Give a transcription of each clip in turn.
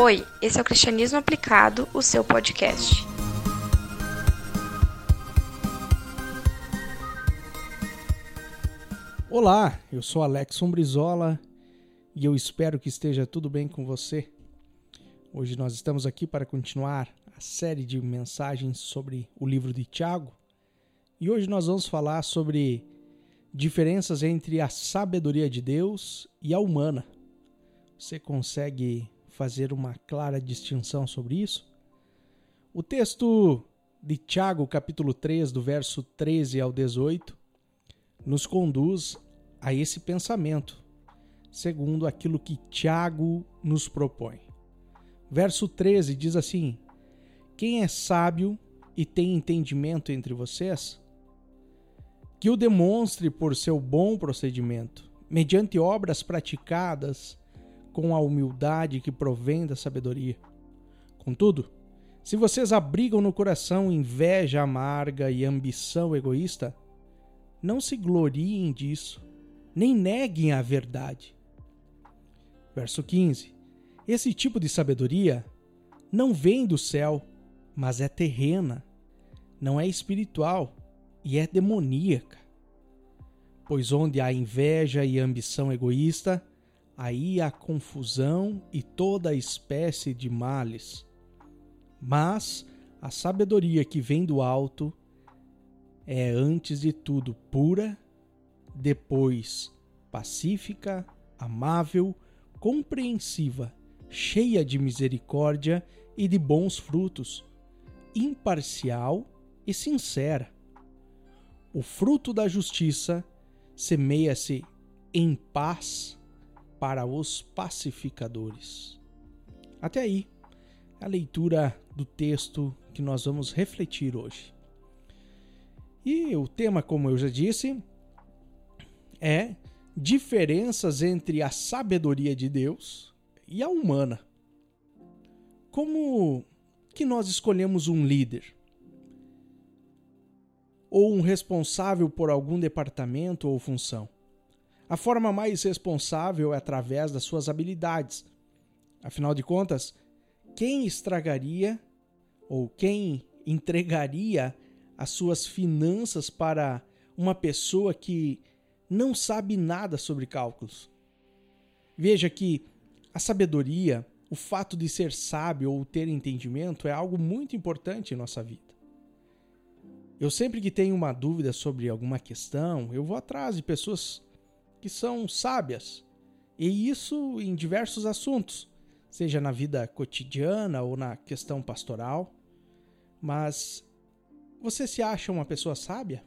Oi, esse é o Cristianismo Aplicado, o seu podcast. Olá, eu sou Alex Sombrizola e eu espero que esteja tudo bem com você. Hoje nós estamos aqui para continuar a série de mensagens sobre o livro de Tiago e hoje nós vamos falar sobre diferenças entre a sabedoria de Deus e a humana. Você consegue fazer uma clara distinção sobre isso? O texto de Tiago, capítulo 3, do verso 13 ao 18, nos conduz a esse pensamento, segundo aquilo que Tiago nos propõe. Verso 13 diz assim: Quem é sábio e tem entendimento entre vocês, que o demonstre por seu bom procedimento, mediante obras praticadas com a humildade que provém da sabedoria. Contudo, se vocês abrigam no coração inveja amarga e ambição egoísta, não se gloriem disso, nem neguem a verdade. Verso 15. Esse tipo de sabedoria não vem do céu, mas é terrena, não é espiritual e é demoníaca. Pois onde há inveja e ambição egoísta, aí há confusão e toda espécie de males. Mas a sabedoria que vem do alto é, antes de tudo, pura, depois pacífica, amável, compreensiva, cheia de misericórdia e de bons frutos, imparcial e sincera. O fruto da justiça semeia-se em paz para os pacificadores. Até aí, a leitura do texto que nós vamos refletir hoje. E o tema, como eu já disse, é diferenças entre a sabedoria de Deus e a humana. Como que nós escolhemos um líder? Ou um responsável por algum departamento ou função? A forma mais responsável é através das suas habilidades. Afinal de contas, quem estragaria ou quem entregaria as suas finanças para uma pessoa que não sabe nada sobre cálculos? Veja que a sabedoria, o fato de ser sábio ou ter entendimento é algo muito importante em nossa vida. Eu sempre que tenho uma dúvida sobre alguma questão, eu vou atrás de pessoas que são sábias. E isso em diversos assuntos, seja na vida cotidiana ou na questão pastoral. Mas você se acha uma pessoa sábia?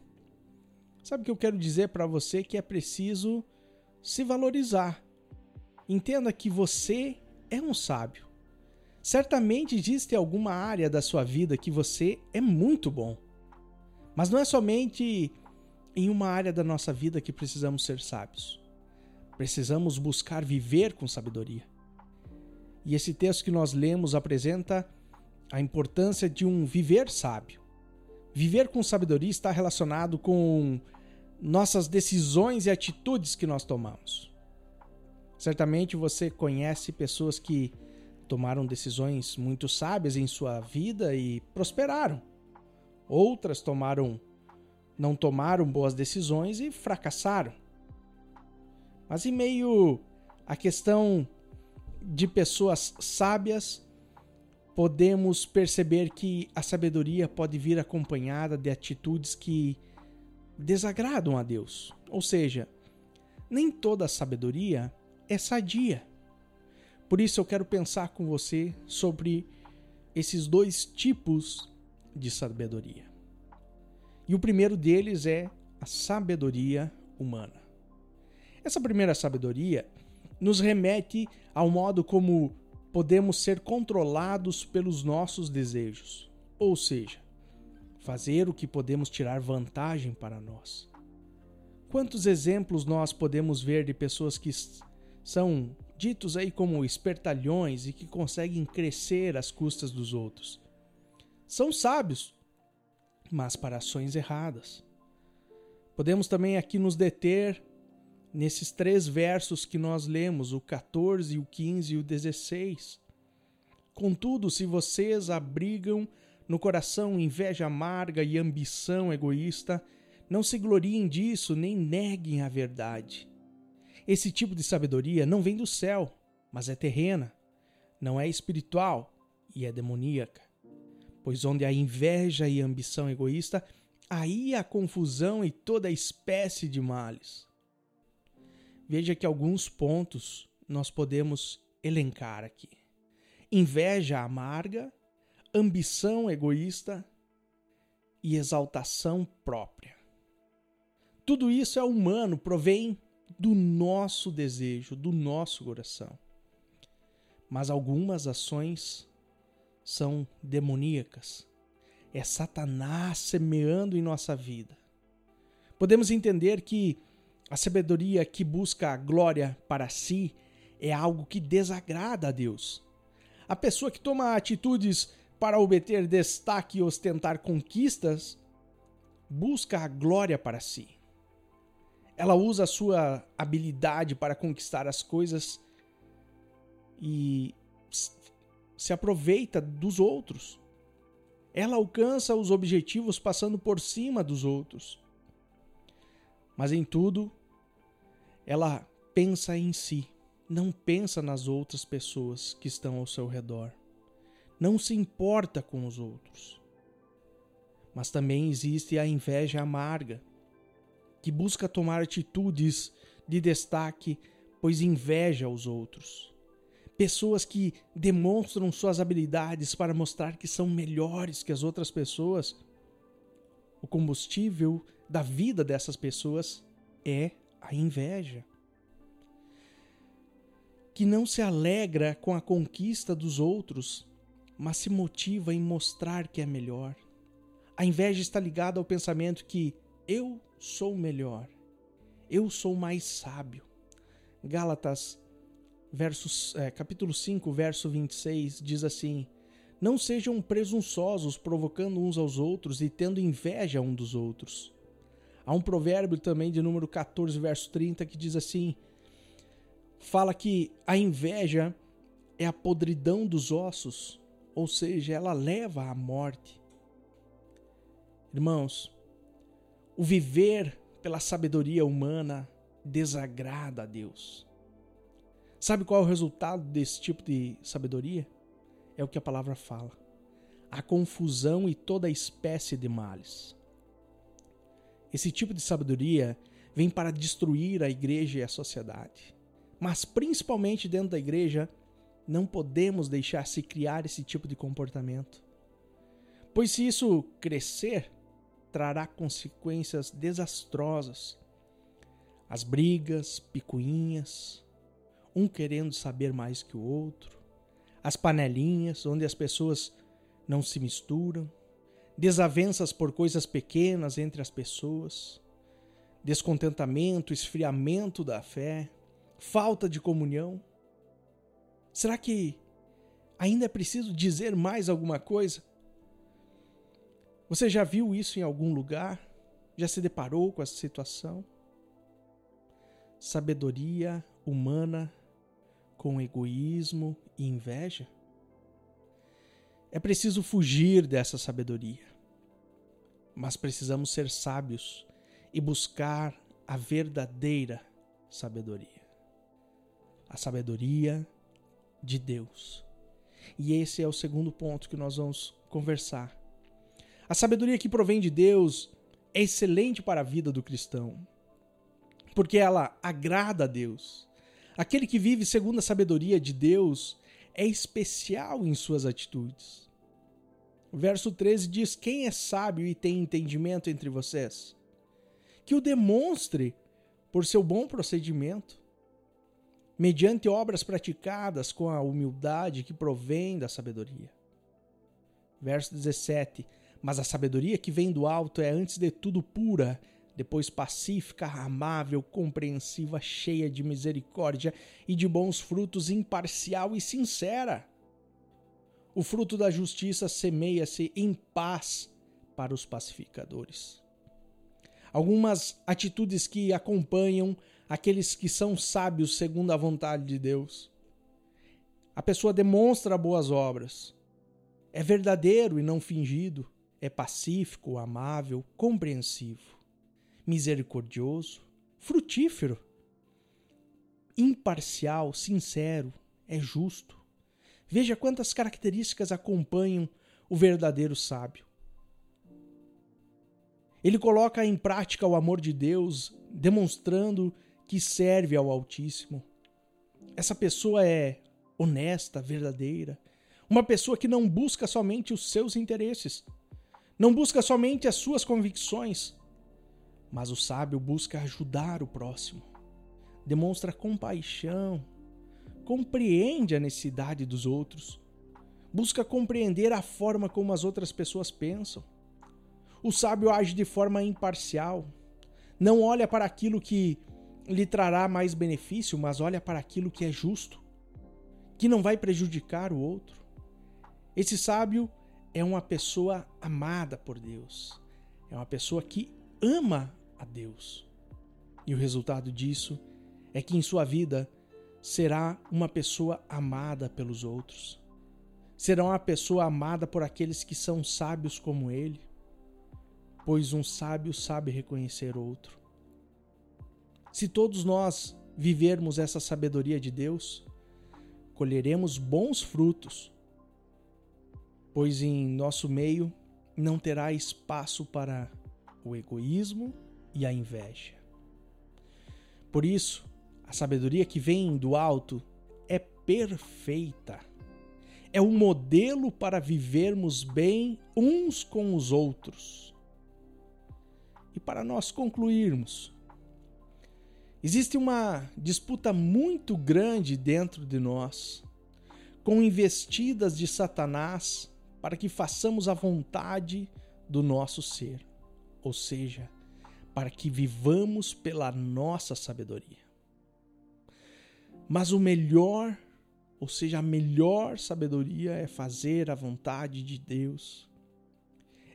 Sabe o que eu quero dizer para você que é preciso se valorizar. Entenda que você é um sábio. Certamente existe alguma área da sua vida que você é muito bom. Mas não é somente em uma área da nossa vida que precisamos ser sábios. Precisamos buscar viver com sabedoria. E esse texto que nós lemos apresenta a importância de um viver sábio. Viver com sabedoria está relacionado com nossas decisões e atitudes que nós tomamos. Certamente você conhece pessoas que tomaram decisões muito sábias em sua vida e prosperaram. Outras tomaram não tomaram boas decisões e fracassaram. Mas em meio à questão de pessoas sábias, podemos perceber que a sabedoria pode vir acompanhada de atitudes que desagradam a Deus. Ou seja, nem toda sabedoria é sadia. Por isso eu quero pensar com você sobre esses dois tipos de sabedoria. E o primeiro deles é a sabedoria humana. Essa primeira sabedoria nos remete ao modo como podemos ser controlados pelos nossos desejos, ou seja, fazer o que podemos tirar vantagem para nós. Quantos exemplos nós podemos ver de pessoas que são ditos aí como espertalhões e que conseguem crescer às custas dos outros? São sábios, mas para ações erradas. Podemos também aqui nos deter nesses três versos que nós lemos, o 14, o 15 e o 16. Contudo, se vocês abrigam no coração inveja amarga e ambição egoísta, não se gloriem disso nem neguem a verdade. Esse tipo de sabedoria não vem do céu, mas é terrena, não é espiritual e é demoníaca. Pois onde há inveja e ambição egoísta, aí há confusão e toda espécie de males. Veja que alguns pontos nós podemos elencar aqui: inveja amarga, ambição egoísta e exaltação própria. Tudo isso é humano, provém do nosso desejo, do nosso coração. Mas algumas ações são demoníacas. É Satanás semeando em nossa vida. Podemos entender que a sabedoria que busca a glória para si é algo que desagrada a Deus. A pessoa que toma atitudes para obter destaque e ostentar conquistas busca a glória para si. Ela usa a sua habilidade para conquistar as coisas e se aproveita dos outros. Ela alcança os objetivos passando por cima dos outros. Mas em tudo, ela pensa em si, não pensa nas outras pessoas que estão ao seu redor. Não se importa com os outros. Mas também existe a inveja amarga, que busca tomar atitudes de destaque, pois inveja os outros. Pessoas que demonstram suas habilidades para mostrar que são melhores que as outras pessoas. O combustível da vida dessas pessoas é a inveja. Que não se alegra com a conquista dos outros, mas se motiva em mostrar que é melhor. A inveja está ligada ao pensamento que eu sou melhor. Eu sou mais sábio. Gálatas, versos, é, capítulo 5, verso 26, diz assim: Não sejam presunçosos, provocando uns aos outros e tendo inveja um dos outros. Há um provérbio também de número 14, verso 30, que diz assim: fala que a inveja é a podridão dos ossos, ou seja, ela leva à morte. Irmãos, o viver pela sabedoria humana desagrada a Deus. Sabe qual é o resultado desse tipo de sabedoria? É o que a palavra fala: a confusão e toda espécie de males. Esse tipo de sabedoria vem para destruir a igreja e a sociedade. Mas principalmente dentro da igreja, não podemos deixar se criar esse tipo de comportamento. Pois se isso crescer, trará consequências desastrosas. As brigas, picuinhas, um querendo saber mais que o outro, as panelinhas onde as pessoas não se misturam, desavenças por coisas pequenas entre as pessoas, descontentamento, esfriamento da fé, falta de comunhão. Será que ainda é preciso dizer mais alguma coisa? Você já viu isso em algum lugar? Já se deparou com essa situação? Sabedoria humana com egoísmo e inveja? É preciso fugir dessa sabedoria. Mas precisamos ser sábios e buscar a verdadeira sabedoria. A sabedoria de Deus. E esse é o segundo ponto que nós vamos conversar a sabedoria que provém de Deus é excelente para a vida do cristão, porque ela agrada a Deus. Aquele que vive segundo a sabedoria de Deus é especial em suas atitudes. O verso 13 diz: Quem é sábio e tem entendimento entre vocês? Que o demonstre por seu bom procedimento, mediante obras praticadas com a humildade que provém da sabedoria. Verso 17: mas a sabedoria que vem do alto é antes de tudo pura, depois pacífica, amável, compreensiva, cheia de misericórdia e de bons frutos, imparcial e sincera. O fruto da justiça semeia-se em paz para os pacificadores. Algumas atitudes que acompanham aqueles que são sábios segundo a vontade de Deus. A pessoa demonstra boas obras. É verdadeiro e não fingido. É pacífico, amável, compreensivo, misericordioso, frutífero, imparcial, sincero, é justo. Veja quantas características acompanham o verdadeiro sábio. Ele coloca em prática o amor de Deus, demonstrando que serve ao Altíssimo. Essa pessoa é honesta, verdadeira, uma pessoa que não busca somente os seus interesses, não busca somente as suas convicções, mas o sábio busca ajudar o próximo, demonstra compaixão, compreende a necessidade dos outros, busca compreender a forma como as outras pessoas pensam. O sábio age de forma imparcial, não olha para aquilo que lhe trará mais benefício, mas olha para aquilo que é justo, que não vai prejudicar o outro. Esse sábio é uma pessoa amada por Deus, é uma pessoa que ama a Deus. E o resultado disso é que em sua vida será uma pessoa amada pelos outros. Será uma pessoa amada por aqueles que são sábios como ele, pois um sábio sabe reconhecer outro. Se todos nós vivermos essa sabedoria de Deus, colheremos bons frutos, pois em nosso meio não terá espaço para o egoísmo e a inveja. Por isso, a sabedoria que vem do alto é perfeita. É um modelo para vivermos bem uns com os outros. E para nós concluirmos, existe uma disputa muito grande dentro de nós, com investidas de Satanás para que façamos a vontade do nosso ser, ou seja, para que vivamos pela nossa sabedoria. Mas o melhor, ou seja, a melhor sabedoria é fazer a vontade de Deus,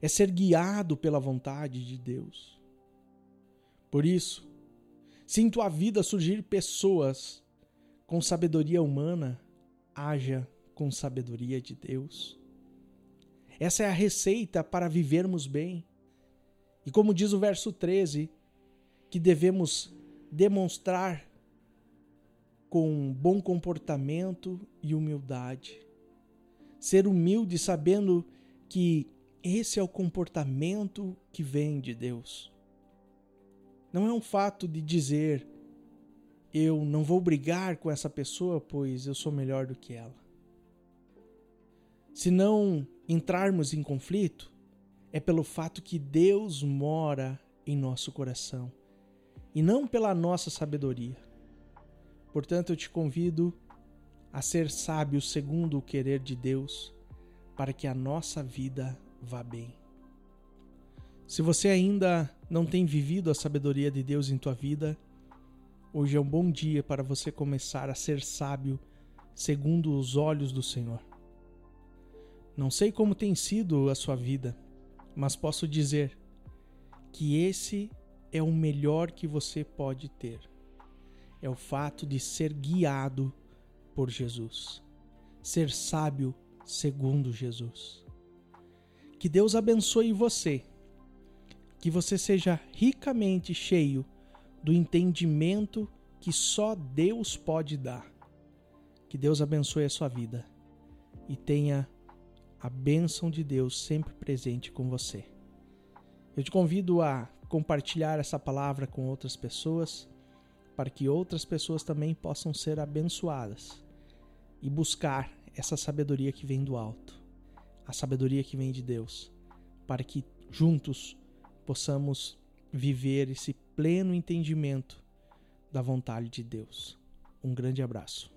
é ser guiado pela vontade de Deus. Por isso, se em tua vida surgir pessoas com sabedoria humana, haja com sabedoria de Deus. Essa é a receita para vivermos bem. E como diz o verso 13, que devemos demonstrar com bom comportamento e humildade. Ser humilde sabendo que esse é o comportamento que vem de Deus. Não é um fato de dizer eu não vou brigar com essa pessoa, pois eu sou melhor do que ela. Se não entrarmos em conflito, é pelo fato que Deus mora em nosso coração e não pela nossa sabedoria. Portanto, eu te convido a ser sábio segundo o querer de Deus, para que a nossa vida vá bem. Se você ainda não tem vivido a sabedoria de Deus em tua vida, hoje é um bom dia para você começar a ser sábio segundo os olhos do Senhor. Não sei como tem sido a sua vida, mas posso dizer que esse é o melhor que você pode ter. É o fato de ser guiado por Jesus, ser sábio segundo Jesus. Que Deus abençoe você, que você seja ricamente cheio do entendimento que só Deus pode dar. Que Deus abençoe a sua vida e tenha a bênção de Deus sempre presente com você. Eu te convido a compartilhar essa palavra com outras pessoas, para que outras pessoas também possam ser abençoadas e buscar essa sabedoria que vem do alto, a sabedoria que vem de Deus, para que juntos possamos viver esse pleno entendimento da vontade de Deus. Um grande abraço.